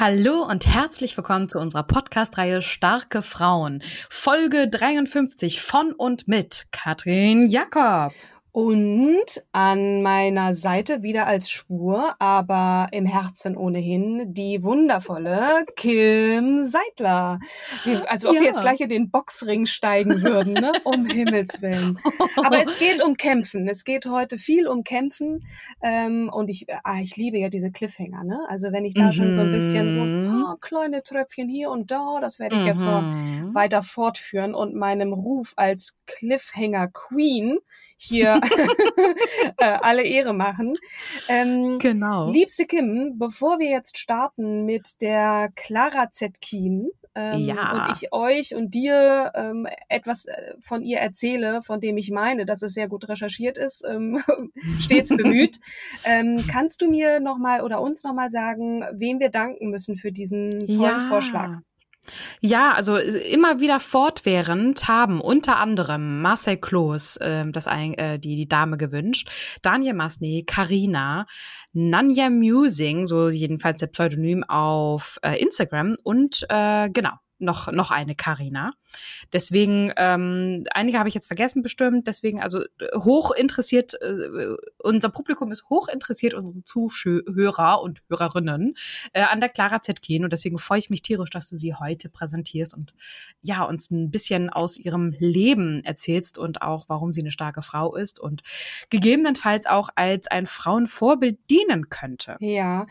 Hallo und herzlich willkommen zu unserer Podcast-Reihe Starke Frauen. Folge 53 von und mit Katrin Jakob. Und an meiner Seite wieder als Schwur, aber im Herzen ohnehin, die wundervolle Kim Seidler. Als ob Ja. wir jetzt gleich in den Boxring steigen würden, ne? um Himmels Willen. Aber es geht um Kämpfen. Es geht heute viel um Kämpfen. Ähm, und ich, ah, ich liebe ja diese Cliffhanger. Ne? Also wenn ich da schon so ein bisschen so Mhm. ah, kleine Tröpfchen hier und da, das werde ich jetzt so Mhm. weiter fortführen und meinem Ruf als Cliffhanger Queen hier äh, alle Ehre machen. Ähm, Genau. Liebste Kim, bevor wir jetzt starten mit der Clara Zetkin ähm, Ja. und ich euch und dir ähm, etwas äh, von ihr erzähle, von dem ich meine, dass es sehr gut recherchiert ist, ähm, stets bemüht, ähm, kannst du mir nochmal oder uns nochmal sagen, wem wir danken müssen für diesen tollen Vorschlag? Ja, also äh, immer wieder fortwährend haben unter anderem Marcel Kloß ähm, das ein, äh, die, die Dame gewünscht, Daniel Masny, Karina, Nanja Musing, so jedenfalls der Pseudonym auf äh, Instagram und äh, genau. Noch, noch eine Karina. Deswegen, ähm, einige habe ich jetzt vergessen bestimmt, deswegen, also äh, hoch interessiert, äh, unser Publikum ist hoch interessiert, unsere Zuhörer und Hörerinnen, äh, an der Clara Zetkin und deswegen freue ich mich tierisch, dass du sie heute präsentierst und ja, uns ein bisschen aus ihrem Leben erzählst und auch, warum sie eine starke Frau ist und gegebenenfalls auch als ein Frauenvorbild dienen könnte. Ja.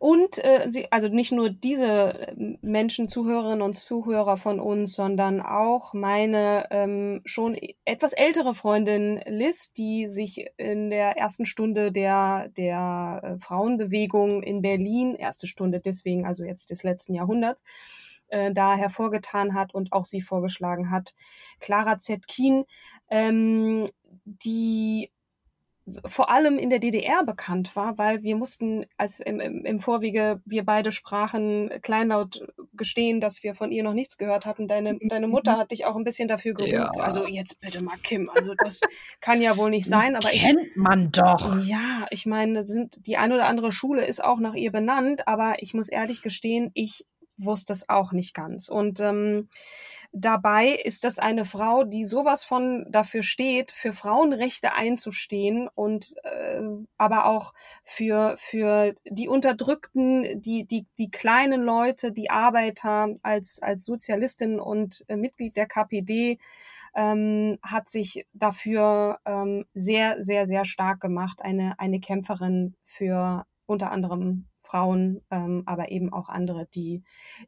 Und äh, sie, also nicht nur diese äh, Menschen, Zuhörerinnen und Zuhörer von uns, sondern auch meine ähm, schon etwas ältere Freundin Liz, die sich in der ersten Stunde der, der äh, Frauenbewegung in Berlin, erste Stunde deswegen, also jetzt des letzten Jahrhunderts, äh, da hervorgetan hat und auch sie vorgeschlagen hat, Clara Zetkin, ähm, die vor allem in der DDR bekannt war, weil wir mussten, als im, im, im Vorwege wir beide sprachen, kleinlaut gestehen, dass wir von ihr noch nichts gehört hatten. Deine, deine Mutter hat dich auch ein bisschen dafür gerügt. Ja. Also jetzt bitte mal, Kim, also das kann ja wohl nicht sein, aber ich, Kennt man doch. ja, ich meine, sind, die eine oder andere Schule ist auch nach ihr benannt, aber ich muss ehrlich gestehen, ich wusste es auch nicht ganz. Und ähm, dabei ist das eine Frau, die sowas von dafür steht, für Frauenrechte einzustehen und äh, aber auch für, für die Unterdrückten, die, die, die kleinen Leute, die Arbeiter als, als Sozialistin und äh, Mitglied der KPD ähm, hat sich dafür ähm, sehr, sehr, sehr stark gemacht. Eine, eine Kämpferin für unter anderem Frauen, ähm, aber eben auch andere, die,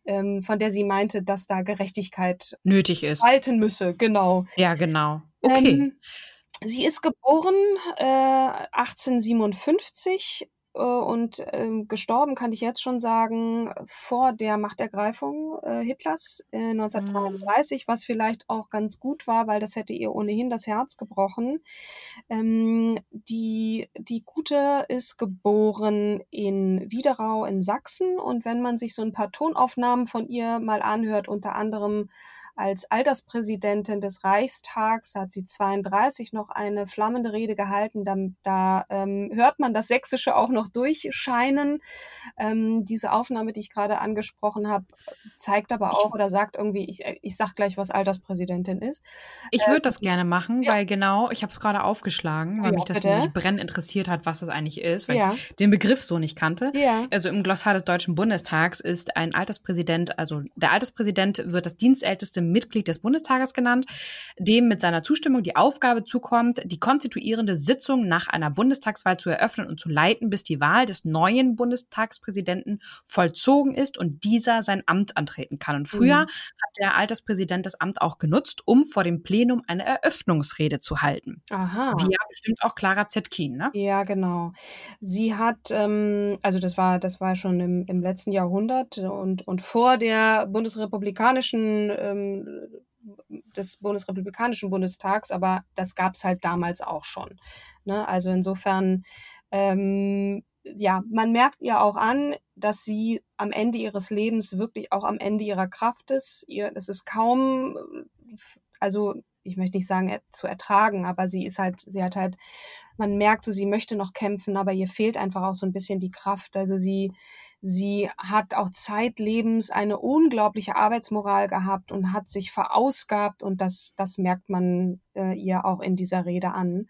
ähm, von der sie meinte, dass da Gerechtigkeit Nötig ist. walten müsse. Genau. Ja, genau. Okay. Ähm, sie ist geboren äh, 1857 äh, und ähm, gestorben, kann ich jetzt schon sagen, vor der Machtergreifung äh, Hitlers äh, 1933, was vielleicht auch ganz gut war, weil das hätte ihr ohnehin das Herz gebrochen. Ähm, die, die Gute ist geboren in Widerau in Sachsen und wenn man sich so ein paar Tonaufnahmen von ihr mal anhört, unter anderem als Alterspräsidentin des Reichstags, da hat sie 32 noch eine flammende Rede gehalten. Da, da ähm, hört man das Sächsische auch noch noch durchscheinen. Ähm, diese Aufnahme, die ich gerade angesprochen habe, zeigt aber auch oder sagt irgendwie, ich, ich sag gleich, was Alterspräsidentin ist. Ich würde äh, das gerne machen, ja. weil genau, ich habe es gerade aufgeschlagen, weil ja, mich das bitte. nämlich brennend interessiert hat, was das eigentlich ist, weil ja. ich den Begriff so nicht kannte. Also im Glossar des Deutschen Bundestags ist ein Alterspräsident, also der Alterspräsident wird das dienstälteste Mitglied des Bundestages genannt, dem mit seiner Zustimmung die Aufgabe zukommt, die konstituierende Sitzung nach einer Bundestagswahl zu eröffnen und zu leiten, bis die Wahl des neuen Bundestagspräsidenten vollzogen ist und dieser sein Amt antreten kann. Und früher mhm. hat der Alterspräsident das Amt auch genutzt, um vor dem Plenum eine Eröffnungsrede zu halten. Aha. Wie ja bestimmt auch Clara Zetkin, ne? Ja, genau. Sie hat, ähm, also das war, das war schon im, im letzten Jahrhundert und, und vor der bundesrepublikanischen ähm, des bundesrepublikanischen Bundestags, aber das gab es halt damals auch schon. Ne? Also insofern, ähm, ja, man merkt ihr auch an, dass sie am Ende ihres Lebens wirklich auch am Ende ihrer Kraft ist. Ihr, das ist kaum, also ich möchte nicht sagen zu ertragen, aber sie ist halt, sie hat halt, man merkt so, sie möchte noch kämpfen, aber ihr fehlt einfach auch so ein bisschen die Kraft. Also sie, Sie hat auch zeitlebens eine unglaubliche Arbeitsmoral gehabt und hat sich verausgabt und das, das merkt man äh, ihr auch in dieser Rede an.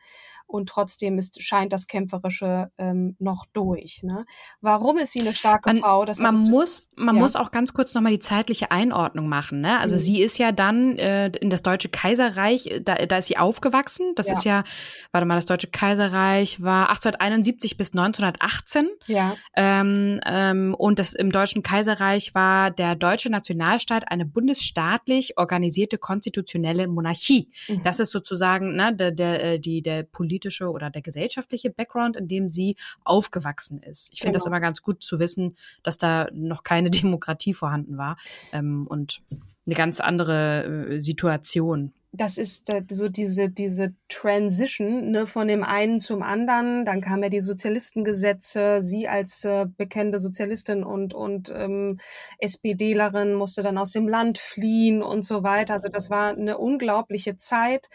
Und trotzdem ist, scheint das Kämpferische ähm, noch durch. Ne? Warum ist sie eine starke man, Frau? Das man muss, man ja. muss auch ganz kurz nochmal die zeitliche Einordnung machen. Ne? Also mhm. sie ist ja dann äh, in das Deutsche Kaiserreich, äh, da, da ist sie aufgewachsen. Das ja. ist ja, warte mal, das Deutsche Kaiserreich war 1871 bis 1918. Ja. Ähm, ähm, und das im Deutschen Kaiserreich war der deutsche Nationalstaat eine bundesstaatlich organisierte konstitutionelle Monarchie. Mhm. Das ist sozusagen ne, der, der, äh, die, der politische oder der gesellschaftliche Background, in dem sie aufgewachsen ist. Ich finde genau. das immer ganz gut zu wissen, dass da noch keine Demokratie vorhanden war ähm, und eine ganz andere äh, Situation das ist äh, so diese, diese Transition ne, von dem einen zum anderen. Dann kamen ja die Sozialistengesetze. Sie als äh, bekannte Sozialistin und, und ähm, SPDlerin musste dann aus dem Land fliehen und so weiter. Also das war eine unglaubliche Zeit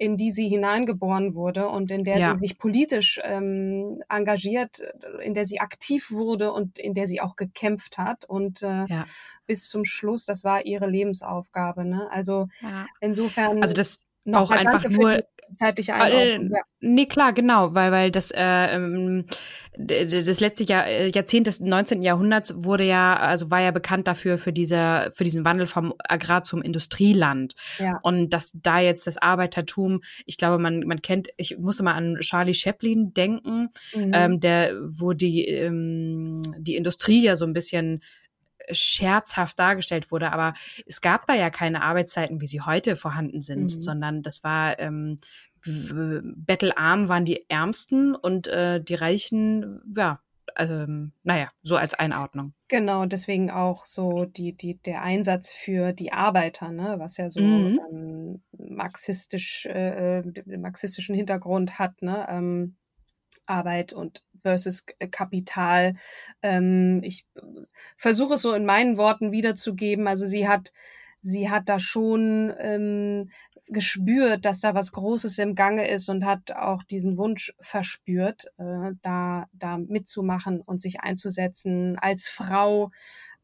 in die sie hineingeboren wurde und in der ja. sie sich politisch ähm, engagiert, in der sie aktiv wurde und in der sie auch gekämpft hat. Und äh, ja. bis zum Schluss, das war ihre Lebensaufgabe. Ne? Also ja. insofern. Also das auch einfach nur zeitliche Einordnung. Äh, ja. Nee, klar, genau, weil, weil das, äh, das letzte Jahr, äh, Jahrzehnt des 19. Jahrhunderts wurde ja, also war ja bekannt dafür, für diese, für diesen Wandel vom Agrar zum Industrieland. Ja. Und dass da jetzt das Arbeitertum, ich glaube, man, man kennt, ich musste mal an Charlie Chaplin denken, mhm. ähm, der, wo die, ähm, die Industrie ja so ein bisschen scherzhaft dargestellt wurde, aber es gab da ja keine Arbeitszeiten, wie sie heute vorhanden sind, mhm. sondern das war ähm, bettelarm waren die Ärmsten und äh, die Reichen, ja, also, naja, so als Einordnung. Genau, deswegen auch so die, die, der Einsatz für die Arbeiter, ne, was ja so mhm. ähm, marxistisch, äh, den marxistischen Hintergrund hat, ne, ähm, Arbeit und versus Kapital. Ähm, ich versuche es so in meinen Worten wiederzugeben. Also sie hat, sie hat da schon ähm, gespürt, dass da was Großes im Gange ist und hat auch diesen Wunsch verspürt, äh, da, da mitzumachen und sich einzusetzen als Frau.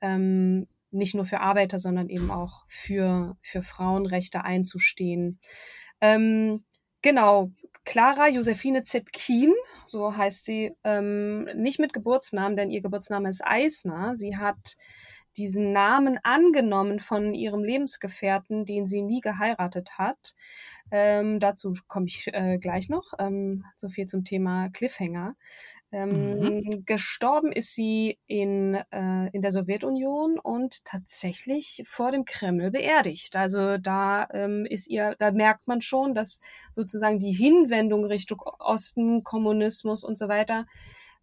Ähm, nicht nur für Arbeiter, sondern eben auch für, für Frauenrechte einzustehen. Ähm, genau, Clara Josephine Zetkin, so heißt sie, ähm, nicht mit Geburtsnamen, denn ihr Geburtsname ist Eisner. Sie hat diesen Namen angenommen von ihrem Lebensgefährten, den sie nie geheiratet hat. Ähm, dazu komme ich äh, gleich noch. Ähm, so viel zum Thema Cliffhanger. Ähm, mhm. Gestorben ist sie in, äh, in der Sowjetunion und tatsächlich vor dem Kreml beerdigt. Also da ähm, ist ihr, da merkt man schon, dass sozusagen die Hinwendung Richtung Osten, Kommunismus und so weiter,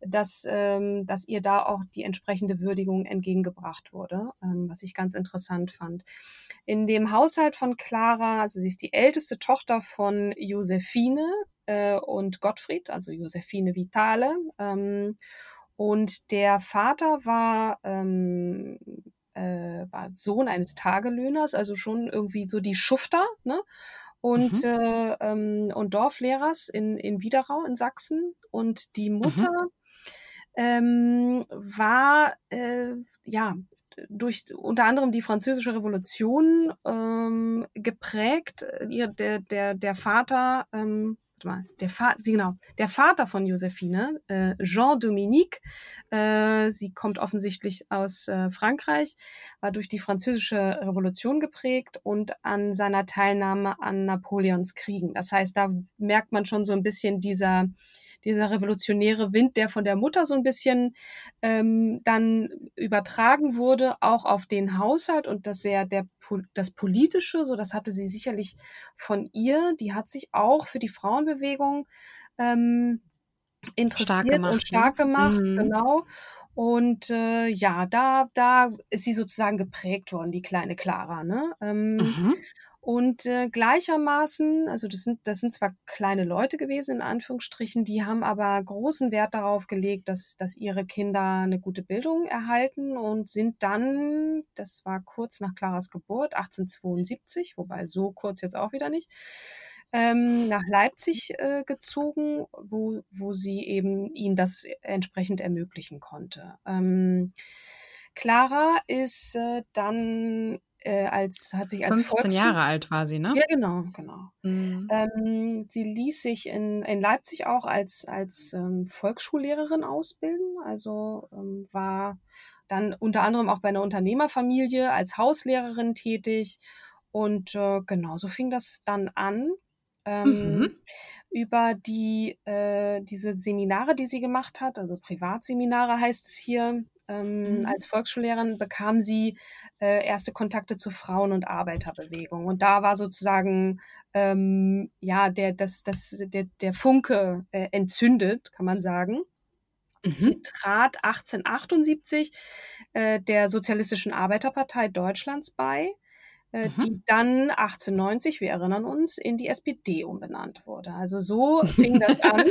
dass, ähm, dass ihr da auch die entsprechende Würdigung entgegengebracht wurde, ähm, was ich ganz interessant fand. In dem Haushalt von Clara, also sie ist die älteste Tochter von Josephine, äh, und Gottfried, also Josephine Vitale. Ähm, und der Vater war, ähm, äh, war Sohn eines Tagelöhners, also schon irgendwie so die Schufter, ne? Und, mhm. äh, ähm, und Dorflehrers in, in Widerau in Sachsen. Und die Mutter mhm ähm, war äh, ja durch unter anderem die französische Revolution ähm, geprägt. Ihr, der, der, der Vater, ähm, mal, der Vater, genau, der Vater von Josephine, äh, Jean Dominique, äh, sie kommt offensichtlich aus äh, Frankreich, war durch die französische Revolution geprägt und an seiner Teilnahme an Napoleons Kriegen. Das heißt, da merkt man schon so ein bisschen dieser dieser revolutionäre Wind, der von der Mutter so ein bisschen ähm, dann übertragen wurde, auch auf den Haushalt und das sehr der das politische, so das hatte sie sicherlich von ihr. Die hat sich auch für die Frauenbewegung ähm, interessiert stark gemacht, und stark ne? gemacht, mhm. genau. Und äh, ja, da, da ist sie sozusagen geprägt worden, die kleine Clara. Ne? Ähm, mhm. Und äh, gleichermaßen, also das sind, das sind zwar kleine Leute gewesen, in Anführungsstrichen, die haben aber großen Wert darauf gelegt, dass, dass ihre Kinder eine gute Bildung erhalten und sind dann, das war kurz nach Claras Geburt, 1872, wobei so kurz jetzt auch wieder nicht, ähm, nach Leipzig äh, gezogen, wo, wo sie eben ihnen das entsprechend ermöglichen konnte. Ähm, Clara ist äh, dann äh, als hat sich als 15 Volksschul Jahre alt war sie, ne? Ja, genau, genau. Mhm. Ähm, sie ließ sich in, in Leipzig auch als, als ähm, Volksschullehrerin ausbilden, also ähm, war dann unter anderem auch bei einer Unternehmerfamilie als Hauslehrerin tätig. Und äh, genau so fing das dann an. Ähm, mhm. Über die äh, diese Seminare, die sie gemacht hat, also Privatseminare heißt es hier, ähm, mhm. Als Volksschullehrerin bekam sie äh, erste Kontakte zu Frauen- und Arbeiterbewegung. Und da war sozusagen ähm, ja der, das, das, der, der Funke äh, entzündet, kann man sagen. Mhm. Sie trat 1878 äh, der Sozialistischen Arbeiterpartei Deutschlands bei äh, mhm. die dann 1890, wir erinnern uns, in die SPD umbenannt wurde. Also so fing das an.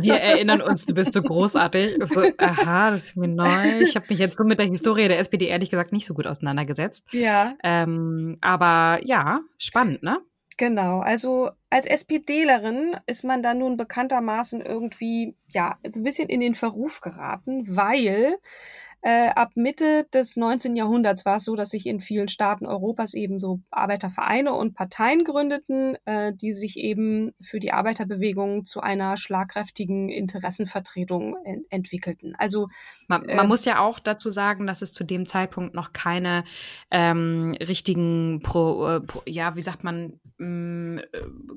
wir erinnern uns, du bist so großartig. So, aha, das ist mir neu. Ich habe mich jetzt so mit der Historie der SPD ehrlich gesagt nicht so gut auseinandergesetzt. Ja. Ähm, aber ja, spannend, ne? Genau, also als SPDlerin ist man da nun bekanntermaßen irgendwie, ja, so ein bisschen in den Verruf geraten, weil äh, ab Mitte des 19. Jahrhunderts war es so, dass sich in vielen Staaten Europas eben so Arbeitervereine und Parteien gründeten, äh, die sich eben für die Arbeiterbewegung zu einer schlagkräftigen Interessenvertretung en entwickelten. Also man, man äh, muss ja auch dazu sagen, dass es zu dem Zeitpunkt noch keine ähm, richtigen pro, äh, pro, ja, wie sagt man, mh, mm,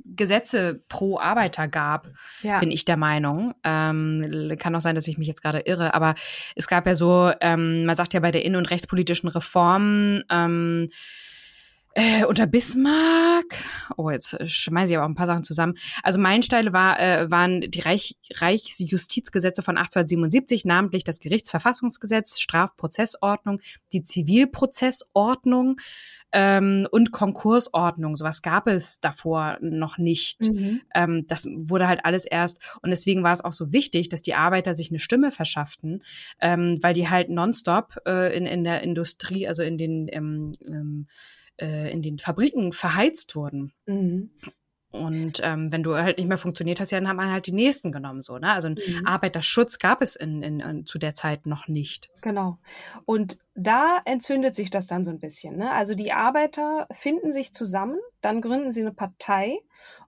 Gesetze pro Arbeiter gab, ja. bin ich der Meinung. Ähm, kann auch sein, dass ich mich jetzt gerade irre, aber es gab ja so ähm, man sagt ja bei der innen- und rechtspolitischen Reform, ähm, äh, unter Bismarck, oh, jetzt schmeiße ich aber auch ein paar Sachen zusammen. Also Meilensteine war, äh, waren die Reich, Reichsjustizgesetze von 1877, namentlich das Gerichtsverfassungsgesetz, Strafprozessordnung, die Zivilprozessordnung, ähm, und Konkursordnung. Sowas gab es davor noch nicht. Mhm. Ähm, das wurde halt alles erst und deswegen war es auch so wichtig, dass die Arbeiter sich eine Stimme verschafften, ähm, weil die halt nonstop äh, in, in der Industrie, also in den ähm, ähm, äh, in den Fabriken verheizt wurden. Mhm. Und ähm, wenn du halt nicht mehr funktioniert hast, ja, dann hat man halt die nächsten genommen, so, ne? Also mhm. Arbeiterschutz gab es in, in, in, zu der Zeit noch nicht. Genau. Und da entzündet sich das dann so ein bisschen. Ne? Also die Arbeiter finden sich zusammen, dann gründen sie eine Partei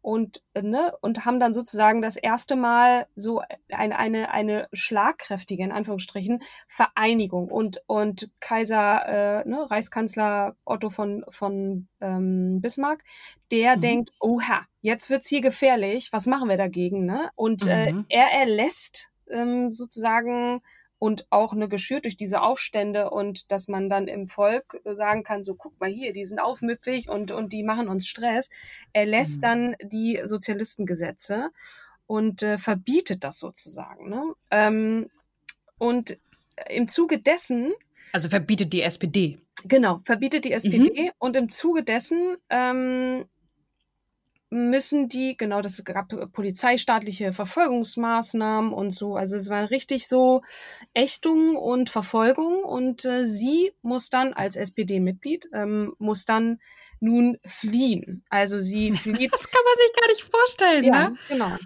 und, ne, und haben dann sozusagen das erste Mal so eine, eine, eine schlagkräftige, in Anführungsstrichen, Vereinigung. Und, und Kaiser, äh, ne, Reichskanzler Otto von, von ähm, Bismarck, der mhm. denkt, oha, jetzt wird's hier gefährlich, was machen wir dagegen? Ne? Und äh, mhm. äh, er erlässt ähm, sozusagen und auch eine geschürt durch diese Aufstände und dass man dann im Volk sagen kann, so guck mal hier, die sind aufmüpfig und, und die machen uns Stress. Er lässt mhm. dann die Sozialistengesetze und äh, verbietet das sozusagen. Ne? Ähm, und im Zuge dessen also verbietet die SPD. Genau, verbietet die SPD mhm. und im Zuge dessen ähm, müssen die, genau, das gab polizeistaatliche Verfolgungsmaßnahmen und so. Also es war richtig so Ächtung und Verfolgung und äh, sie muss dann als SPD-Mitglied, ähm, muss dann nun fliehen. Also sie flieht. Das kann man sich gar nicht vorstellen, ja, ne? Genau.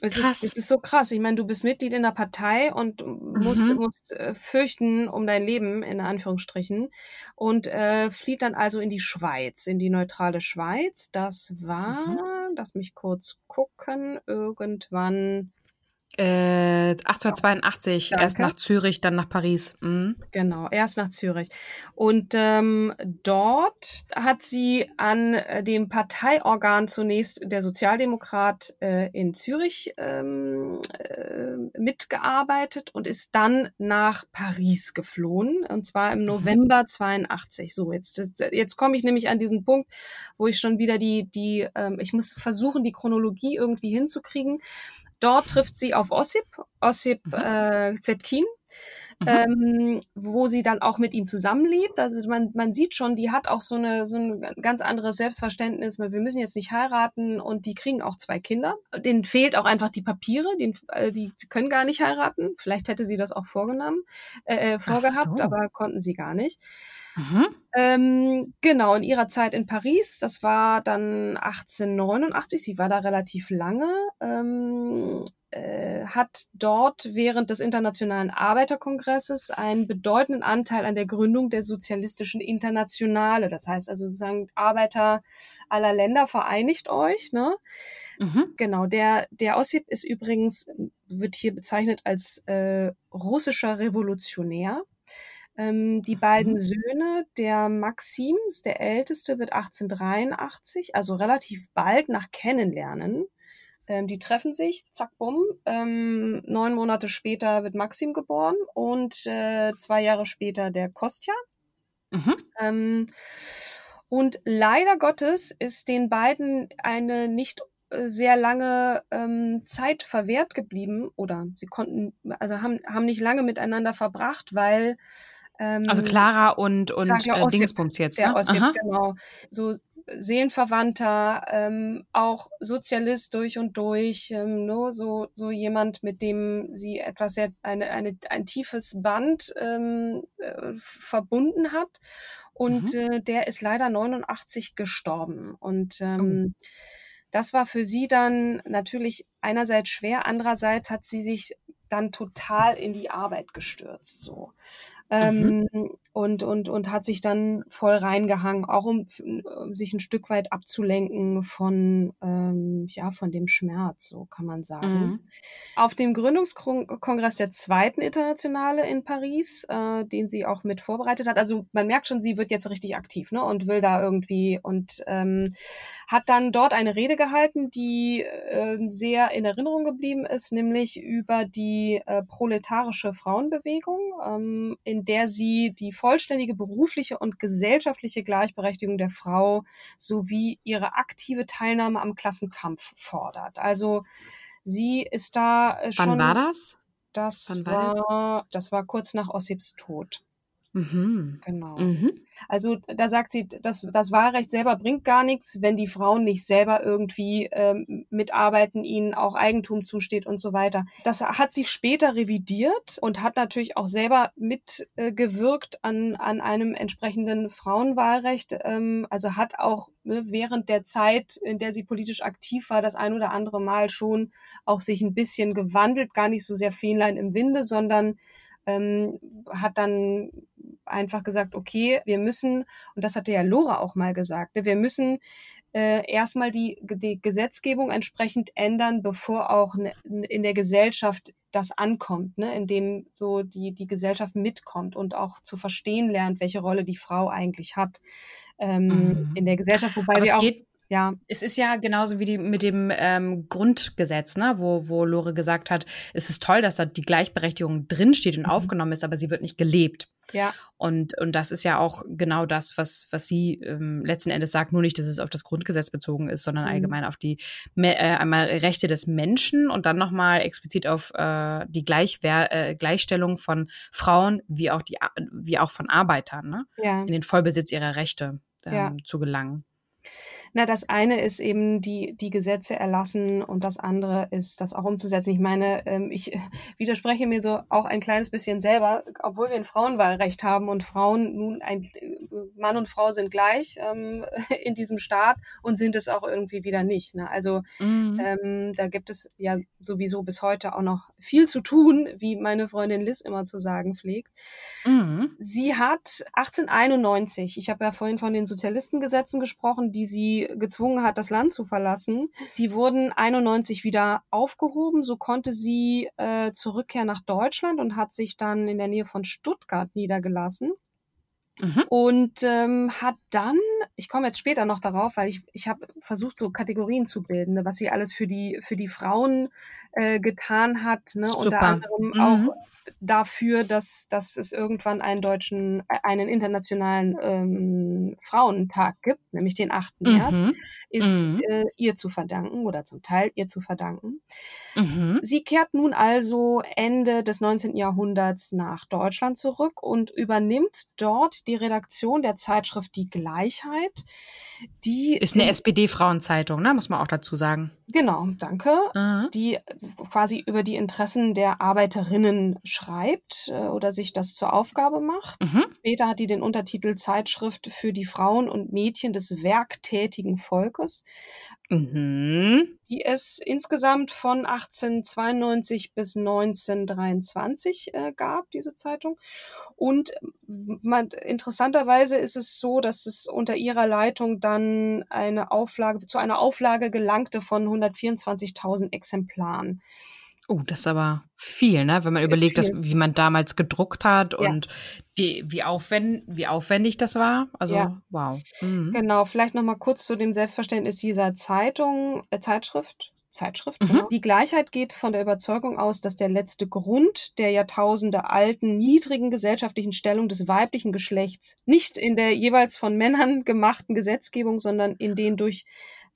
Es ist, es ist so krass. Ich meine, du bist Mitglied in der Partei und musst, Mhm. musst äh, fürchten um dein Leben, in Anführungsstrichen. Und äh, flieht dann also in die Schweiz, in die neutrale Schweiz. Das war, Mhm. lass mich kurz gucken, irgendwann Äh, 1882, erst Danke. nach Zürich, dann nach Paris. Mhm. Genau, erst nach Zürich. Und ähm, dort hat sie an äh, dem Parteiorgan zunächst der Sozialdemokrat äh, in Zürich ähm, äh, mitgearbeitet und ist dann nach Paris geflohen, und zwar im November 82. So, jetzt, jetzt komme ich nämlich an diesen Punkt, wo ich schon wieder die, die, ähm, ich muss versuchen, die Chronologie irgendwie hinzukriegen. Dort trifft sie auf Ossip, Ossip äh, Zetkin, ähm, wo sie dann auch mit ihm zusammenlebt. Also man, man sieht schon, die hat auch so, eine, so ein ganz anderes Selbstverständnis. Wir müssen jetzt nicht heiraten und die kriegen auch zwei Kinder. Denen fehlt auch einfach die Papiere, den, äh, die können gar nicht heiraten. Vielleicht hätte sie das auch vorgenommen, äh, äh, vorgehabt, so. aber konnten sie gar nicht. Mhm. Ähm, genau, in ihrer Zeit in Paris, das war dann 1889, sie war da relativ lange, ähm, äh, hat dort während des Internationalen Arbeiterkongresses einen bedeutenden Anteil an der Gründung der Sozialistischen Internationale. Das heißt also sozusagen Arbeiter aller Länder vereinigt euch, ne? Mhm. Genau, der, der Ossip ist übrigens, wird hier bezeichnet als äh, russischer Revolutionär. Ähm, die beiden Mhm. Söhne, der Maxim, der älteste, wird 1883, also relativ bald nach Kennenlernen. Ähm, die treffen sich, zack, bumm. Ähm, neun Monate später wird Maxim geboren und äh, zwei Jahre später der Kostja. Mhm. Ähm, und leider Gottes ist den beiden eine nicht äh, sehr lange ähm, Zeit verwehrt geblieben oder sie konnten, also haben, haben nicht lange miteinander verbracht, weil ähm, Also Clara und, und äh, Dingsbums jetzt, ne? Ossip, genau. So Seelenverwandter, ähm, auch Sozialist durch und durch, ähm, nur so, so jemand, mit dem sie etwas sehr, eine, eine, ein tiefes Band ähm, äh, verbunden hat. Und Mhm. äh, der ist leider 89 gestorben. Und Oh. ähm, das war für sie dann natürlich einerseits schwer, andererseits hat sie sich dann total in die Arbeit gestürzt. So. Ähm, und, und, und hat sich dann voll reingehangen, auch um, um sich ein Stück weit abzulenken von, ähm, ja, von dem Schmerz, so kann man sagen. Mhm. Auf dem Gründungskongress der zweiten Internationale in Paris, äh, den sie auch mit vorbereitet hat, also man merkt schon, sie wird jetzt richtig aktiv ne, und will da irgendwie und ähm, hat dann dort eine Rede gehalten, die äh, sehr in Erinnerung geblieben ist, nämlich über die äh, proletarische Frauenbewegung, ähm, in der sie die vollständige berufliche und gesellschaftliche Gleichberechtigung der Frau sowie ihre aktive Teilnahme am Klassenkampf fordert. Also sie ist da äh, schon. Wann war das? Das Wann war, das war kurz nach Ossips Tod. Mhm. Genau. Mhm. Also da sagt sie, das, das Wahlrecht selber bringt gar nichts, wenn die Frauen nicht selber irgendwie ähm, mitarbeiten, ihnen auch Eigentum zusteht und so weiter. Das hat sie später revidiert und hat natürlich auch selber mitgewirkt äh, an, an einem entsprechenden Frauenwahlrecht. Ähm, also hat auch ne, während der Zeit, in der sie politisch aktiv war, das ein oder andere Mal schon auch sich ein bisschen gewandelt, gar nicht so sehr Fähnlein im Winde, sondern ähm, hat dann einfach gesagt, okay, wir müssen, und das hatte ja Lora auch mal gesagt, ne, wir müssen äh, erstmal die, die Gesetzgebung entsprechend ändern, bevor auch ne, in der Gesellschaft das ankommt, ne, in dem so die, die Gesellschaft mitkommt und auch zu verstehen lernt, welche Rolle die Frau eigentlich hat ähm, Mhm. in der Gesellschaft, wobei Aber wir auch, ja, es ist ja genauso wie die, mit dem ähm, Grundgesetz, ne, wo, wo Lore gesagt hat, es ist toll, dass da die Gleichberechtigung drinsteht und Mhm. aufgenommen ist, aber sie wird nicht gelebt. ja, Und, und das ist ja auch genau das, was, was sie ähm, letzten Endes sagt, nur nicht, dass es auf das Grundgesetz bezogen ist, sondern Mhm. allgemein auf die äh, einmal Rechte des Menschen und dann nochmal explizit auf äh, die Gleichwer äh, Gleichstellung von Frauen wie auch die wie auch von Arbeitern, ne? ja. in den Vollbesitz ihrer Rechte ähm, Ja. zu gelangen. Na, das eine ist eben die, die Gesetze erlassen und das andere ist, das auch umzusetzen. Ich meine, ähm, ich widerspreche mir so auch ein kleines bisschen selber, obwohl wir ein Frauenwahlrecht haben und Frauen nun ein Mann und Frau sind gleich ähm, in diesem Staat und sind es auch irgendwie wieder nicht. Ne? Also mhm. ähm, da gibt es ja sowieso bis heute auch noch viel zu tun, wie meine Freundin Liz immer zu sagen pflegt. Mhm. Sie hat 1891, ich habe ja vorhin von den Sozialistengesetzen gesprochen, die sie gezwungen hat, das Land zu verlassen. Die wurden 91 wieder aufgehoben. So konnte sie äh, zurückkehren nach Deutschland und hat sich dann in der Nähe von Stuttgart niedergelassen. Mhm. Und ähm, hat dann, ich komme jetzt später noch darauf, weil ich, ich habe versucht, so Kategorien zu bilden, ne, was sie alles für die, für die Frauen äh, getan hat, ne? unter anderem mhm. auch dafür, dass, dass es irgendwann einen deutschen, äh, einen internationalen ähm, Frauentag gibt, nämlich den 8. Mhm. März, ist mhm. äh, ihr zu verdanken oder zum Teil ihr zu verdanken. Mhm. Sie kehrt nun also Ende des 19. Jahrhunderts nach Deutschland zurück und übernimmt dort die Redaktion der Zeitschrift Die Gleichheit. Die ist eine SPD-Frauenzeitung, ne? muss man auch dazu sagen. Genau, danke. Mhm. Die quasi über die Interessen der Arbeiterinnen schreibt äh, oder sich das zur Aufgabe macht. Mhm. Später hat die den Untertitel Zeitschrift für die Frauen und Mädchen des werktätigen Volkes. Mhm. Die es insgesamt von 1892 bis 1923 äh, gab, diese Zeitung. Und man, interessanterweise ist es so, dass es unter ihrer Leitung dann eine Auflage, zu einer Auflage gelangte von 124.000 Exemplaren. Oh, das ist aber viel, ne? Wenn man ist überlegt, dass, wie man damals gedruckt hat ja. und die, wie, aufwend, wie aufwendig das war. Also, ja. wow. Mhm. Genau, vielleicht noch mal kurz zu dem Selbstverständnis dieser Zeitung, äh, Zeitschrift. Zeitschrift. Mhm. Genau. Die Gleichheit geht von der Überzeugung aus, dass der letzte Grund der Jahrtausende alten, niedrigen gesellschaftlichen Stellung des weiblichen Geschlechts nicht in der jeweils von Männern gemachten Gesetzgebung, sondern in den durch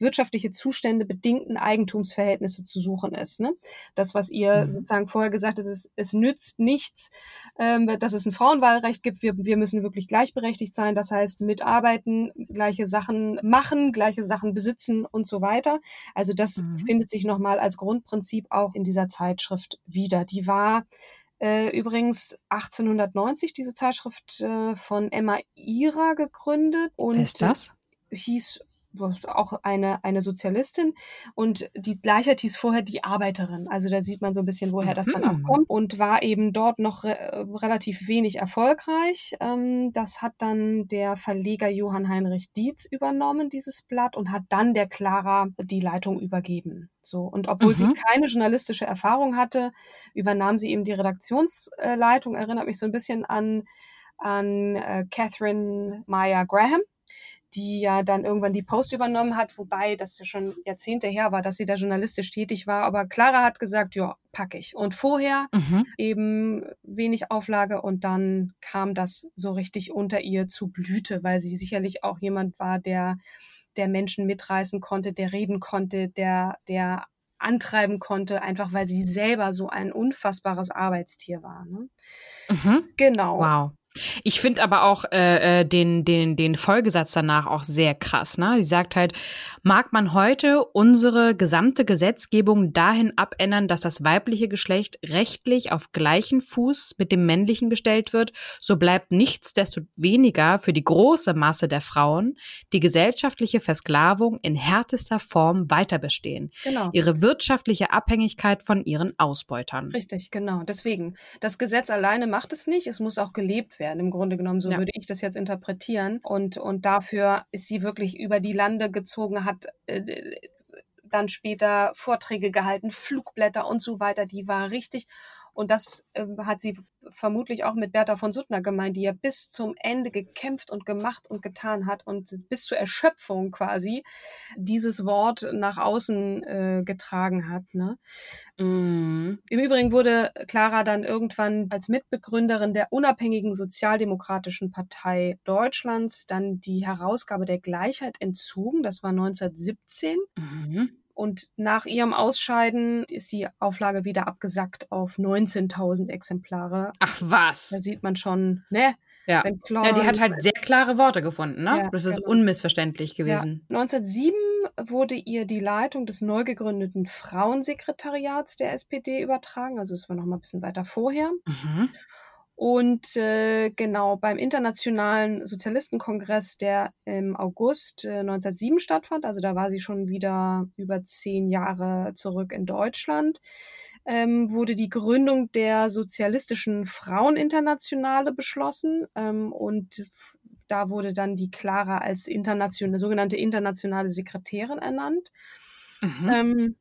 wirtschaftliche Zustände bedingten Eigentumsverhältnisse zu suchen ist. Ne? Das, was ihr mhm. sozusagen vorher gesagt habt, es, es nützt nichts, ähm, dass es ein Frauenwahlrecht gibt. Wir, wir müssen wirklich gleichberechtigt sein. Das heißt, mitarbeiten, gleiche Sachen machen, gleiche Sachen besitzen und so weiter. Also das mhm. findet sich nochmal als Grundprinzip auch in dieser Zeitschrift wieder. Die war äh, übrigens 1890 diese Zeitschrift äh, von Emma Ira gegründet und Wer ist das? hieß auch eine, eine Sozialistin und die Gleichheit hieß vorher die Arbeiterin. Also da sieht man so ein bisschen, woher das dann auch mhm. kommt und war eben dort noch re relativ wenig erfolgreich. Ähm, das hat dann der Verleger Johann Heinrich Dietz übernommen, dieses Blatt, und hat dann der Clara die Leitung übergeben. So. Und obwohl mhm. sie keine journalistische Erfahrung hatte, übernahm sie eben die Redaktionsleitung, erinnert mich so ein bisschen an an äh, Catherine Meyer Graham, die ja dann irgendwann die Post übernommen hat, wobei das ja schon Jahrzehnte her war, dass sie da journalistisch tätig war. Aber Clara hat gesagt, ja, packe ich. Und vorher mhm. eben wenig Auflage und dann kam das so richtig unter ihr zu Blüte, weil sie sicherlich auch jemand war, der der Menschen mitreißen konnte, der reden konnte, der der antreiben konnte, einfach weil sie selber so ein unfassbares Arbeitstier war. Ne? Mhm. Genau. Wow. Ich finde aber auch äh, äh, den, den, den Folgesatz danach auch sehr krass. Ne? Sie sagt halt, mag man heute unsere gesamte Gesetzgebung dahin abändern, dass das weibliche Geschlecht rechtlich auf gleichen Fuß mit dem männlichen gestellt wird, so bleibt nichtsdestoweniger für die große Masse der Frauen die gesellschaftliche Versklavung in härtester Form weiter bestehen. Genau. Ihre wirtschaftliche Abhängigkeit von ihren Ausbeutern. Richtig, genau. Deswegen, das Gesetz alleine macht es nicht, es muss auch gelebt werden werden. Im Grunde genommen, so ja. würde ich das jetzt interpretieren. Und, und dafür ist sie wirklich über die Lande gezogen, hat äh, dann später Vorträge gehalten, Flugblätter und so weiter. Die war richtig und das äh, hat sie vermutlich auch mit Bertha von Suttner gemeint, die ja bis zum Ende gekämpft und gemacht und getan hat und bis zur Erschöpfung quasi dieses Wort nach außen äh, getragen hat. Ne? Mm. Im Übrigen wurde Clara dann irgendwann als Mitbegründerin der unabhängigen Sozialdemokratischen Partei Deutschlands dann die Herausgabe der Gleichheit entzogen. Das war 1917. Mhm. Und nach ihrem Ausscheiden ist die Auflage wieder abgesackt auf 19.000 Exemplare. Ach was. Da sieht man schon, ne? Ja. ja, die hat halt sehr klare Worte gefunden, ne? Ja, das ist genau. unmissverständlich gewesen. Ja. 1907 wurde ihr die Leitung des neu gegründeten Frauensekretariats der SPD übertragen, also es war noch mal ein bisschen weiter vorher. Mhm. Und äh, genau beim Internationalen Sozialistenkongress, der im August äh, 1907 stattfand, also da war sie schon wieder über zehn Jahre zurück in Deutschland, ähm, wurde die Gründung der Sozialistischen Fraueninternationale beschlossen ähm, und da wurde dann die Clara als internationale, sogenannte internationale Sekretärin ernannt. Mhm. Ähm,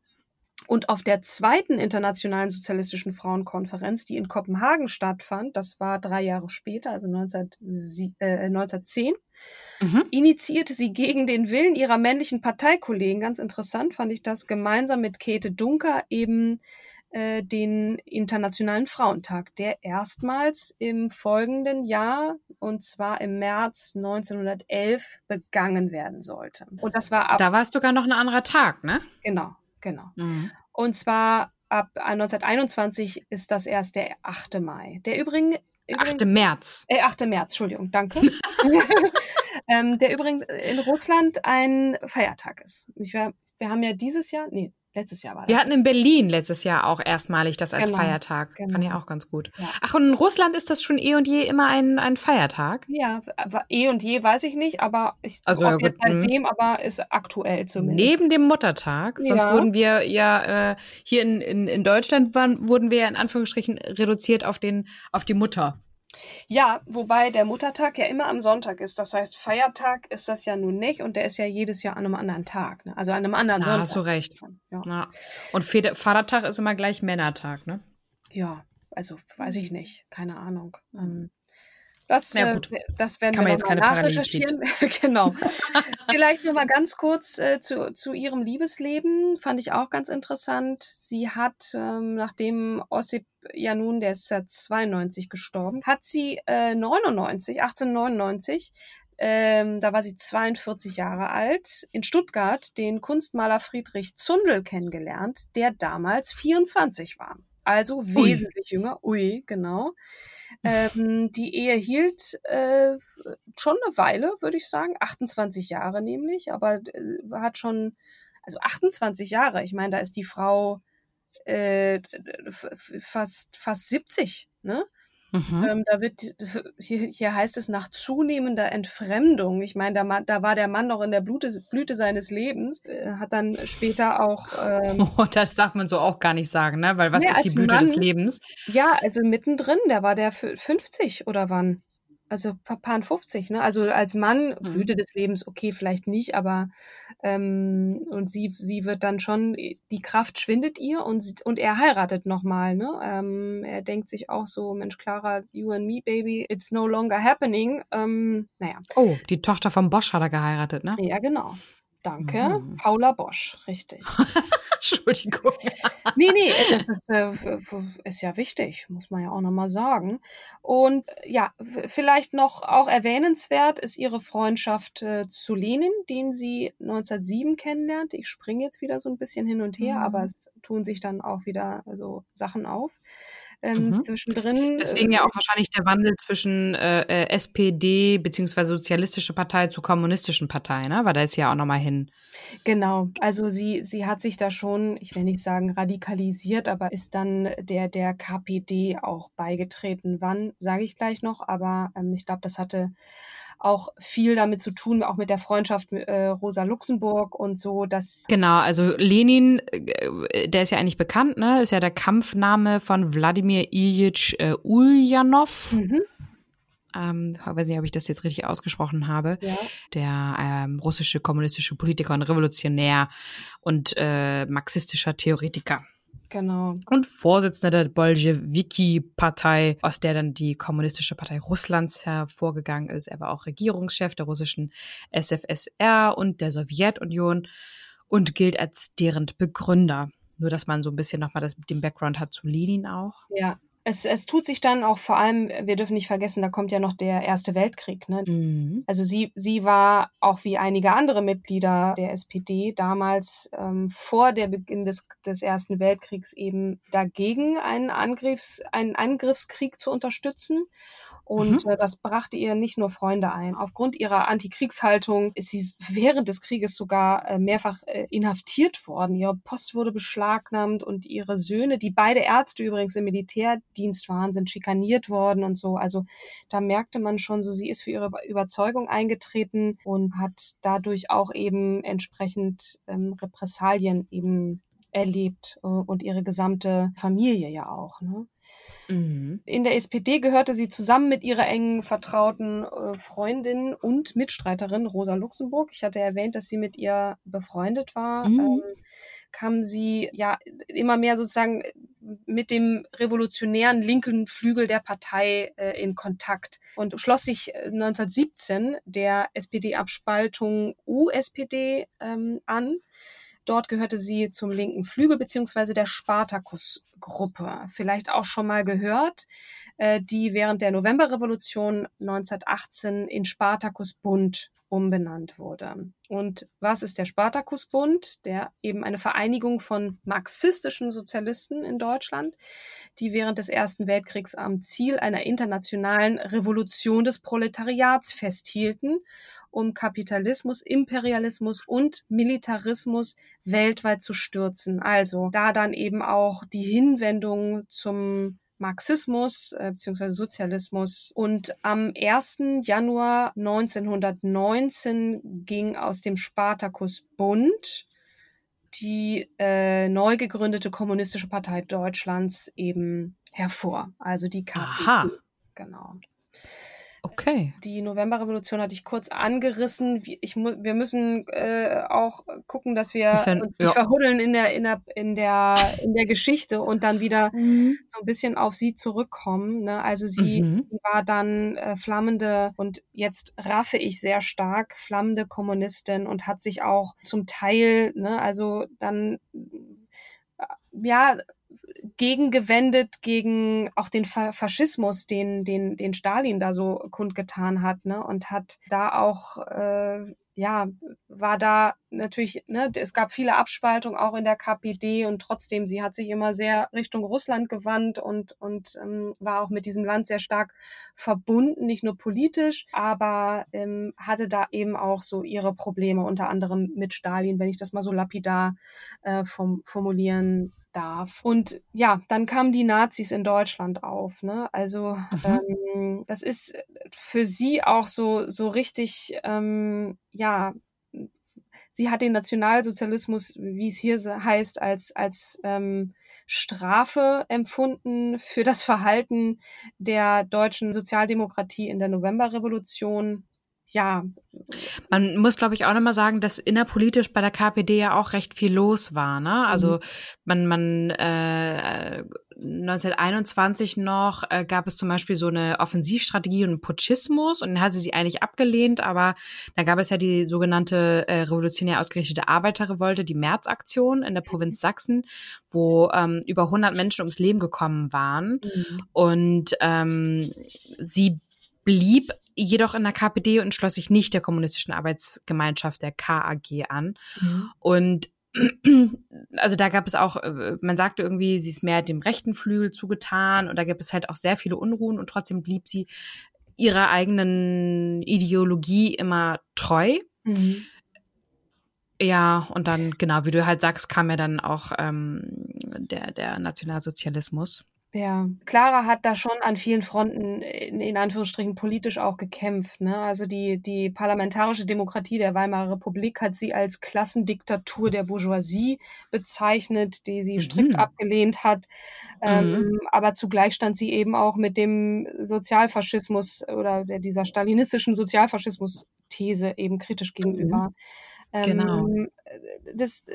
und auf der zweiten Internationalen Sozialistischen Frauenkonferenz, die in Kopenhagen stattfand, das war drei Jahre später, also 19, äh, 1910, mhm. initiierte sie gegen den Willen ihrer männlichen Parteikollegen, ganz interessant fand ich das, gemeinsam mit Käthe Dunker eben äh, den Internationalen Frauentag, der erstmals im folgenden Jahr, und zwar im März 1911, begangen werden sollte. Und das war ab, Da war es sogar noch ein anderer Tag, ne? Genau, genau. Mhm. Und zwar ab 1921 ist das erst der 8. Mai. Der übrigen 8. März. Äh, 8. März, Entschuldigung, danke. ähm, der übrigens in Russland ein Feiertag ist. Wir, wir haben ja dieses Jahr, nee, Letztes Jahr war das. Wir hatten in Berlin letztes Jahr auch erstmalig das als genau, Feiertag. Genau. Fand ich auch ganz gut. Ja. Ach, und in Russland ist das schon eh und je immer ein, ein Feiertag? Ja, eh und je weiß ich nicht, aber ich also, ja, jetzt hm. seitdem, aber ist aktuell zumindest. Neben dem Muttertag, sonst ja. wurden wir ja äh, hier in, in, in Deutschland waren, wurden wir ja in Anführungsstrichen reduziert auf den auf die Mutter. Ja, wobei der Muttertag ja immer am Sonntag ist. Das heißt, Feiertag ist das ja nun nicht und der ist ja jedes Jahr an einem anderen Tag, ne? also an einem anderen ja, Sonntag. hast du recht. Ja. ja. Und Vatertag ist immer gleich Männertag, ne? Ja, also weiß ich nicht, keine Ahnung. Ähm, das, ja, äh, das werden Kann wir jetzt keine nachrecherchieren. genau. Vielleicht noch mal ganz kurz äh, zu, zu ihrem Liebesleben. Fand ich auch ganz interessant. Sie hat, ähm, nachdem Ossip ja nun, der ist ja 92 gestorben, hat sie äh, 99, 1899, ähm, da war sie 42 Jahre alt, in Stuttgart den Kunstmaler Friedrich Zundel kennengelernt, der damals 24 war. Also wesentlich ui. jünger. Ui, genau. Ähm, die Ehe hielt äh, schon eine Weile, würde ich sagen. 28 Jahre nämlich, aber äh, hat schon, also 28 Jahre. Ich meine, da ist die Frau äh, fast, fast 70, ne? Mhm. Ähm, da wird, hier, hier heißt es nach zunehmender Entfremdung. Ich meine, da, da war der Mann noch in der Blute, Blüte seines Lebens, äh, hat dann später auch. Ähm, oh, das darf man so auch gar nicht sagen, ne? Weil was nee, ist die Blüte Mann, des Lebens? Ja, also mittendrin, der war der 50 oder wann? Also Pan 50, ne? Also als Mann, mhm. Blüte des Lebens, okay, vielleicht nicht, aber ähm, und sie, sie wird dann schon, die Kraft schwindet ihr und, und er heiratet nochmal, ne? Ähm, er denkt sich auch so, Mensch, Clara, you and me, baby, it's no longer happening. Ähm, naja. Oh, die Tochter von Bosch hat er geheiratet, ne? Ja, genau. Danke. Mhm. Paula Bosch, richtig. Entschuldigung. nee, nee, das ist, äh, ist, ja wichtig, muss man ja auch nochmal sagen. Und ja, vielleicht noch auch erwähnenswert ist ihre Freundschaft äh, zu Lenin, den sie 1907 kennenlernt. Ich springe jetzt wieder so ein bisschen hin und her, mhm. aber es tun sich dann auch wieder so Sachen auf ähm, mhm. zwischendrin. Deswegen ja äh, auch wahrscheinlich der Wandel zwischen äh, äh SPD bzw. Sozialistische Partei zur Kommunistischen Partei, ne? Weil da ist ja auch nochmal hin. Genau, also sie, sie hat sich da schon, ich will nicht sagen radikalisiert, aber ist dann der, der KPD auch beigetreten. Wann, sage ich gleich noch, aber ähm, ich glaube, das hatte auch viel damit zu tun, auch mit der Freundschaft mit äh, Rosa Luxemburg und so, dass. Genau, also Lenin, äh, der ist ja eigentlich bekannt, ne? Ist ja der Kampfname von Wladimir Ilyich äh, Ulyanov. Mhm. Ähm, ich weiß nicht, ob ich das jetzt richtig ausgesprochen habe, ja. der ähm, russische kommunistische Politiker und Revolutionär und äh, marxistischer Theoretiker. Genau. Und Vorsitzender der Bolschewiki-Partei, aus der dann die Kommunistische Partei Russlands hervorgegangen ist. Er war auch Regierungschef der russischen SFSR und der Sowjetunion und gilt als deren Begründer. Nur, dass man so ein bisschen nochmal den Background hat zu Lenin auch. Ja, es, es tut sich dann auch vor allem, wir dürfen nicht vergessen, da kommt ja noch der Erste Weltkrieg. Ne? Mhm. Also sie, sie war auch wie einige andere Mitglieder der SPD damals ähm, vor der Beginn des, des Ersten Weltkriegs eben dagegen, einen, Angriffs, einen Angriffskrieg zu unterstützen Und mhm. äh, das brachte ihr nicht nur Freunde ein. Aufgrund ihrer Antikriegshaltung ist sie während des Krieges sogar äh, mehrfach äh, inhaftiert worden. Ihre Post wurde beschlagnahmt und ihre Söhne, die beide Ärzte übrigens im Militärdienst waren, sind schikaniert worden und so. Also da merkte man schon so, sie ist für ihre Überzeugung eingetreten und hat dadurch auch eben entsprechend ähm, Repressalien eben erlebt äh, und ihre gesamte Familie ja auch. Ne? Mhm. In der SPD gehörte sie zusammen mit ihrer engen vertrauten äh, Freundin und Mitstreiterin Rosa Luxemburg. Ich hatte erwähnt, dass sie mit ihr befreundet war. Mhm. Ähm, kam sie ja immer mehr sozusagen mit dem revolutionären linken Flügel der Partei äh, in Kontakt und schloss sich 1917 äh, der SPD-Abspaltung USPD ähm, an. Dort gehörte sie zum linken Flügel beziehungsweise der Spartakus-Gruppe. Vielleicht auch schon mal gehört, äh, die während der Novemberrevolution 1918 in Spartakusbund umbenannt wurde. Und was ist der Spartakusbund? Der eben eine Vereinigung von marxistischen Sozialisten in Deutschland, die während des Ersten Weltkriegs am Ziel einer internationalen Revolution des Proletariats festhielten um Kapitalismus, Imperialismus und Militarismus weltweit zu stürzen. Also da dann eben auch die Hinwendung zum Marxismus äh, bzw. Sozialismus. Und am 1. Januar 1919 ging aus dem Spartakusbund die äh, neu gegründete Kommunistische Partei Deutschlands eben hervor. Also die KPD. Aha. Genau. Okay. Die Novemberrevolution hatte ich kurz angerissen. Ich, wir müssen äh, auch gucken, dass wir bisschen, uns nicht ja. verhuddeln in der, in, der, in, der, in der Geschichte und dann wieder mhm. so ein bisschen auf sie zurückkommen. Ne? Also sie, mhm. war dann äh, flammende und jetzt raffe ich sehr stark flammende Kommunistin und hat sich auch zum Teil, ne, also dann äh, ja, gegengewendet gegen auch den Faschismus, den, den, den Stalin da so kundgetan hat, ne? Und hat da auch, äh, ja, war da natürlich, ne, es gab viele Abspaltungen auch in der KPD und trotzdem, sie hat sich immer sehr Richtung Russland gewandt und, und ähm, war auch mit diesem Land sehr stark verbunden, nicht nur politisch, aber ähm, hatte da eben auch so ihre Probleme, unter anderem mit Stalin, wenn ich das mal so lapidar äh, vom, formulieren darf. Und ja, dann kamen die Nazis in Deutschland auf. Ne? Also mhm. ähm, das ist für sie auch so so richtig ähm, ja. Sie hat den Nationalsozialismus, wie es hier heißt, als als ähm, Strafe empfunden für das Verhalten der deutschen Sozialdemokratie in der Novemberrevolution ja. Man muss, glaube ich, auch nochmal sagen, dass innerpolitisch bei der KPD ja auch recht viel los war. Ne? Also mhm. man, man äh, 1921 noch äh, gab es zum Beispiel so eine Offensivstrategie und einen Putschismus und dann hatte sie eigentlich abgelehnt, aber dann gab es ja die sogenannte äh, revolutionär ausgerichtete Arbeiterrevolte, die Märzaktion in der Provinz mhm. Sachsen, wo ähm, über 100 Menschen ums Leben gekommen waren mhm. und ähm, sie blieb jedoch in der KPD und schloss sich nicht der kommunistischen Arbeitsgemeinschaft der KAG an. Mhm. Und also da gab es auch, äh, man sagte irgendwie, sie ist mehr dem rechten Flügel zugetan und da gibt es halt auch sehr viele Unruhen und trotzdem blieb sie ihrer eigenen Ideologie immer treu. Mhm. Ja, und dann, genau, wie du halt sagst, kam ja dann auch ähm, der, der Nationalsozialismus. Ja, Clara hat da schon an vielen Fronten in, in Anführungsstrichen politisch auch gekämpft. Ne? Also die, die parlamentarische Demokratie der Weimarer Republik hat sie als Klassendiktatur der Bourgeoisie bezeichnet, die sie mhm. strikt abgelehnt hat. Ähm, mhm. aber zugleich stand sie eben auch mit dem Sozialfaschismus oder der, dieser stalinistischen Sozialfaschismus-These eben kritisch gegenüber. Mhm. Genau. Ähm, das,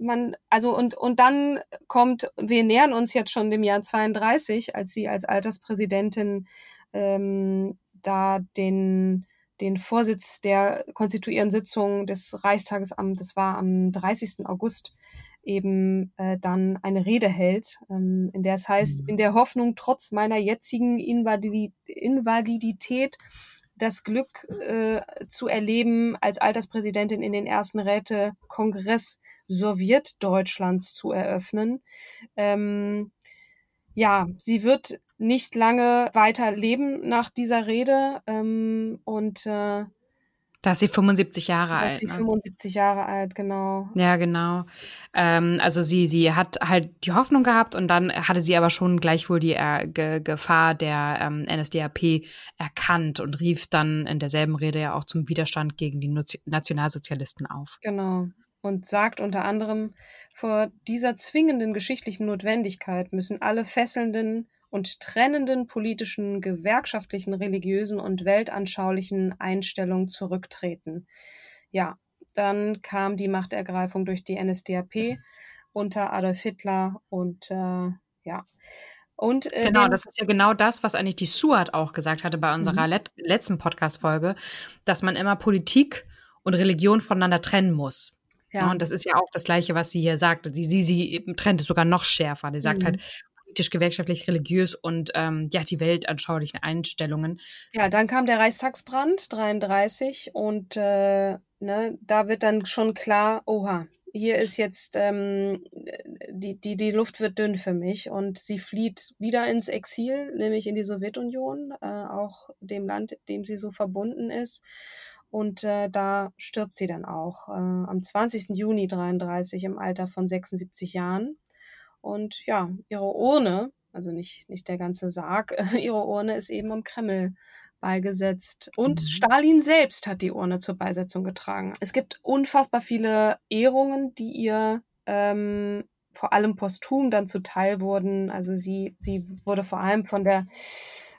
man, also und, und dann kommt, wir nähern uns jetzt schon dem Jahr 32, als sie als Alterspräsidentin ähm, da den, den Vorsitz der konstituierenden Sitzung des Reichstages am, das war am 30. August, eben äh, dann eine Rede hält, ähm, in der es heißt, mhm. in der Hoffnung, trotz meiner jetzigen Invalidität das Glück äh, zu erleben, als Alterspräsidentin in den ersten Räte-Kongress Sowjetdeutschlands zu eröffnen. Ähm, ja, sie wird nicht lange weiter leben nach dieser Rede ähm, und äh, da ist sie 75 Jahre alt. Da ist sie 75 ne? Jahre alt, genau. Ja, genau. Ähm, also sie, sie hat halt die Hoffnung gehabt und dann hatte sie aber schon gleichwohl die äh, Ge Gefahr der ähm, NSDAP erkannt und rief dann in derselben Rede ja auch zum Widerstand gegen die Nationalsozialisten auf. Genau. Und sagt unter anderem, vor dieser zwingenden geschichtlichen Notwendigkeit müssen alle fesselnden und trennenden politischen, gewerkschaftlichen, religiösen und weltanschaulichen Einstellungen zurücktreten. Ja, dann kam die Machtergreifung durch die NSDAP unter Adolf Hitler und äh, ja. Und, äh, genau, das ist ja genau das, was eigentlich die Suat auch gesagt hatte bei unserer mhm. let letzten Podcast-Folge, dass man immer Politik und Religion voneinander trennen muss. Ja. Und das ist ja auch das Gleiche, was sie hier sagt. Sie, sie, sie trennt es sogar noch schärfer. Die sagt mhm. halt, politisch, gewerkschaftlich, religiös und ähm, ja, die weltanschaulichen Einstellungen. Ja, dann kam der Reichstagsbrand 33 und äh, ne, da wird dann schon klar, oha, hier ist jetzt ähm, die, die, die Luft wird dünn für mich und sie flieht wieder ins Exil, nämlich in die Sowjetunion, äh, auch dem Land, dem sie so verbunden ist. Und äh, da stirbt sie dann auch äh, am 20. Juni 33 im Alter von 76 Jahren. Und ja, ihre Urne, also nicht, nicht der ganze Sarg, ihre Urne ist eben am Kreml beigesetzt. Und mhm. Stalin selbst hat die Urne zur Beisetzung getragen. Es gibt unfassbar viele Ehrungen, die ihr ähm, vor allem posthum dann zuteil wurden. Also sie, sie wurde vor allem von der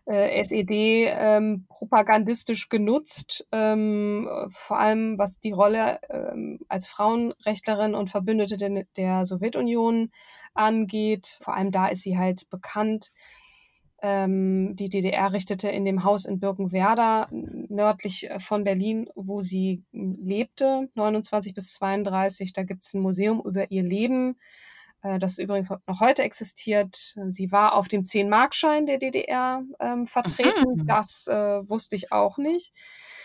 äh, SED ähm, propagandistisch genutzt, ähm, vor allem was die Rolle ähm, als Frauenrechtlerin und Verbündete der, der Sowjetunion angeht. Vor allem da ist sie halt bekannt. Ähm, die DDR richtete in dem Haus in Birkenwerder nördlich äh, von Berlin, wo sie lebte, 29 bis 32. Da gibt es ein Museum über ihr Leben, das übrigens noch heute existiert. Sie war auf dem 10-Markschein der DDR ähm, vertreten. Mhm. Das äh, wusste ich auch nicht.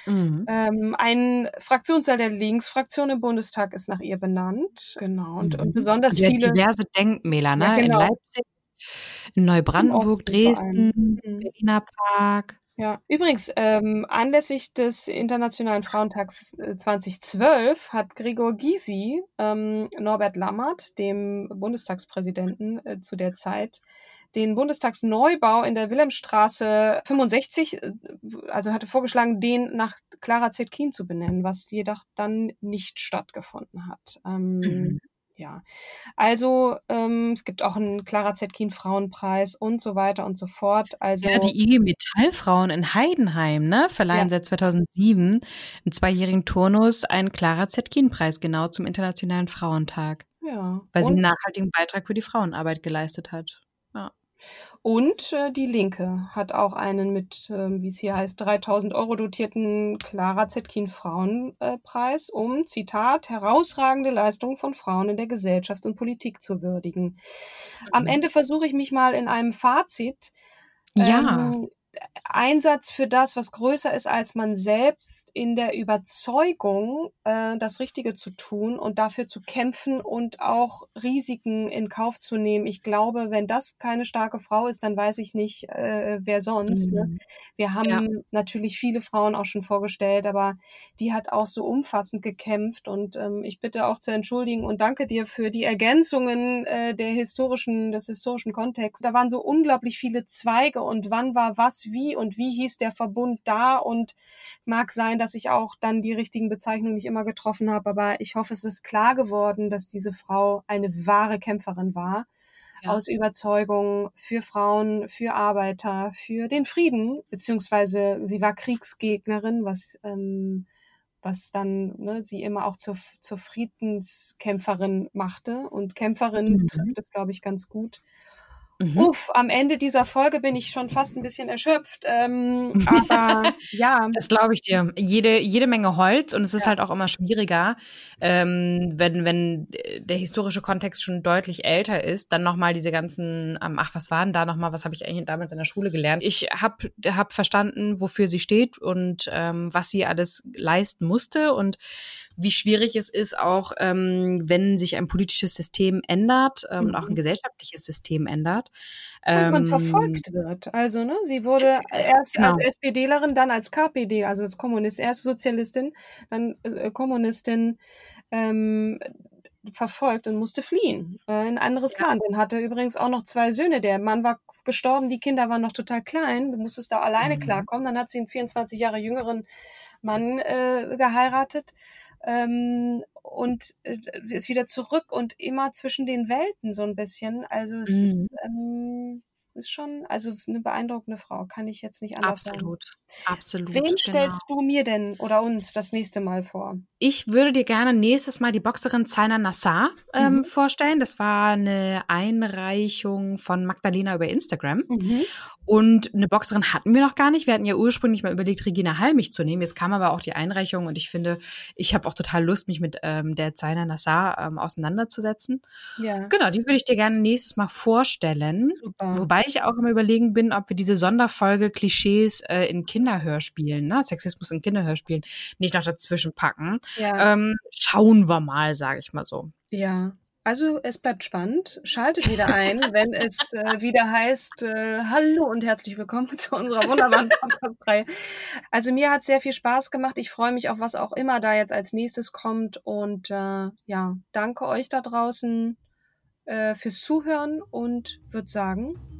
Mhm. Ähm, ein Fraktionssaal der Linksfraktion im Bundestag ist nach ihr benannt. Genau. Und, mhm. und besonders ja, viele. Diverse Denkmäler, ne? Ja, genau. In Leipzig, in Neubrandenburg, Dresden, mhm. Berliner Park. Ja, übrigens, ähm, anlässlich des Internationalen Frauentags 2012 äh, hat Gregor Gysi ähm, Norbert Lammert, dem Bundestagspräsidenten äh, zu der Zeit, den Bundestagsneubau in der Wilhelmstraße 65, äh, also hatte vorgeschlagen, den nach Clara Zetkin zu benennen, was jedoch dann nicht stattgefunden hat. Ähm, mhm. Ja, also ähm, es gibt auch einen Clara Zetkin Frauenpreis und so weiter und so fort. Also ja, die IG Metallfrauen in Heidenheim, ne, verleihen ja. seit 2007 im zweijährigen Turnus einen Clara Zetkin Preis genau zum Internationalen Frauentag. Ja. Weil sie einen nachhaltigen Beitrag für die Frauenarbeit geleistet hat. Ja. Und äh, die Linke hat auch einen mit, äh, wie es hier heißt, 3000 Euro dotierten Clara Zetkin Frauenpreis, äh, um, Zitat, herausragende Leistungen von Frauen in der Gesellschaft und Politik zu würdigen. Am mhm. Ende versuche ich mich mal in einem Fazit. Ja. Ähm, Einsatz für das, was größer ist als man selbst, in der Überzeugung, äh, das Richtige zu tun und dafür zu kämpfen und auch Risiken in Kauf zu nehmen. Ich glaube, wenn das keine starke Frau ist, dann weiß ich nicht, äh, wer sonst. Ne? Mhm. Ne? Wir haben ja. natürlich viele Frauen auch schon vorgestellt, aber die hat auch so umfassend gekämpft und ähm, ich bitte auch zu entschuldigen und danke dir für die Ergänzungen äh, der historischen, des historischen Kontexts. Da waren so unglaublich viele Zweige und wann war was wie und wie hieß der Verbund da und mag sein, dass ich auch dann die richtigen Bezeichnungen nicht immer getroffen habe, aber ich hoffe, es ist klar geworden, dass diese Frau eine wahre Kämpferin war. Ja. aus Überzeugung für Frauen, für Arbeiter, für den Frieden, beziehungsweise sie war Kriegsgegnerin, was ähm, was dann ne, sie immer auch zur, zur Friedenskämpferin machte. Und Kämpferin mhm. trifft es, glaube ich, ganz gut. Mhm. Uff, am Ende dieser Folge bin ich schon fast ein bisschen erschöpft. Ähm, aber ja. Das glaube ich dir. Jede, jede Menge Holz und es ist ja. halt auch immer schwieriger, ähm, wenn, wenn der historische Kontext schon deutlich älter ist, dann nochmal diese ganzen, ähm, ach, was waren da nochmal, was habe ich eigentlich damals in der Schule gelernt? Ich habe hab verstanden, wofür sie steht und ähm, was sie alles leisten musste und wie schwierig es ist, auch ähm, wenn sich ein politisches System ändert ähm, und auch ein Mhm. gesellschaftliches System ändert. Und man Ähm, verfolgt wird. Also, ne, sie wurde erst genau. als SPDlerin, dann als KPD, also als Kommunist, erst Sozialistin, dann äh, Kommunistin, ähm, verfolgt und musste fliehen äh, in ein anderes Land. Und hatte übrigens auch noch zwei Söhne. Der Mann war gestorben, die Kinder waren noch total klein. Du musstest da alleine Mhm. klarkommen. Dann hat sie einen 24 Jahre jüngeren Mann äh, geheiratet ähm, und äh, ist wieder zurück und immer zwischen den Welten so ein bisschen. Also es Mhm. ist, ähm, ist schon, also eine beeindruckende Frau, kann ich jetzt nicht anders sagen. absolut, absolut. Wen genau. stellst du mir denn oder uns das nächste Mal vor? Ich würde dir gerne nächstes Mal die Boxerin Zaina Nassar ähm, Mhm. vorstellen. Das war eine Einreichung von Magdalena über Instagram. Mhm. Und eine Boxerin hatten wir noch gar nicht. Wir hatten ja ursprünglich mal überlegt, Regina Halmich zu nehmen. Jetzt kam aber auch die Einreichung und ich finde, ich habe auch total Lust, mich mit ähm, der Zaina Nassar ähm, auseinanderzusetzen. Ja, Genau, die würde ich dir gerne nächstes Mal vorstellen. super. Wobei ich auch immer überlegen bin, ob wir diese Sonderfolge Klischees äh, in Kinderhörspielen, ne, Sexismus in Kinderhörspielen, nicht noch dazwischen packen. ja, Ähm, schauen wir mal, sage ich mal so. ja. Also es bleibt spannend. Schaltet wieder ein, wenn es äh, wieder heißt, äh, hallo und herzlich willkommen zu unserer wunderbaren Podcast-Reihe. Also mir hat sehr viel Spaß gemacht. Ich freue mich auf was auch immer da jetzt als nächstes kommt. Und äh, ja, danke euch da draußen äh, fürs Zuhören und würde sagen,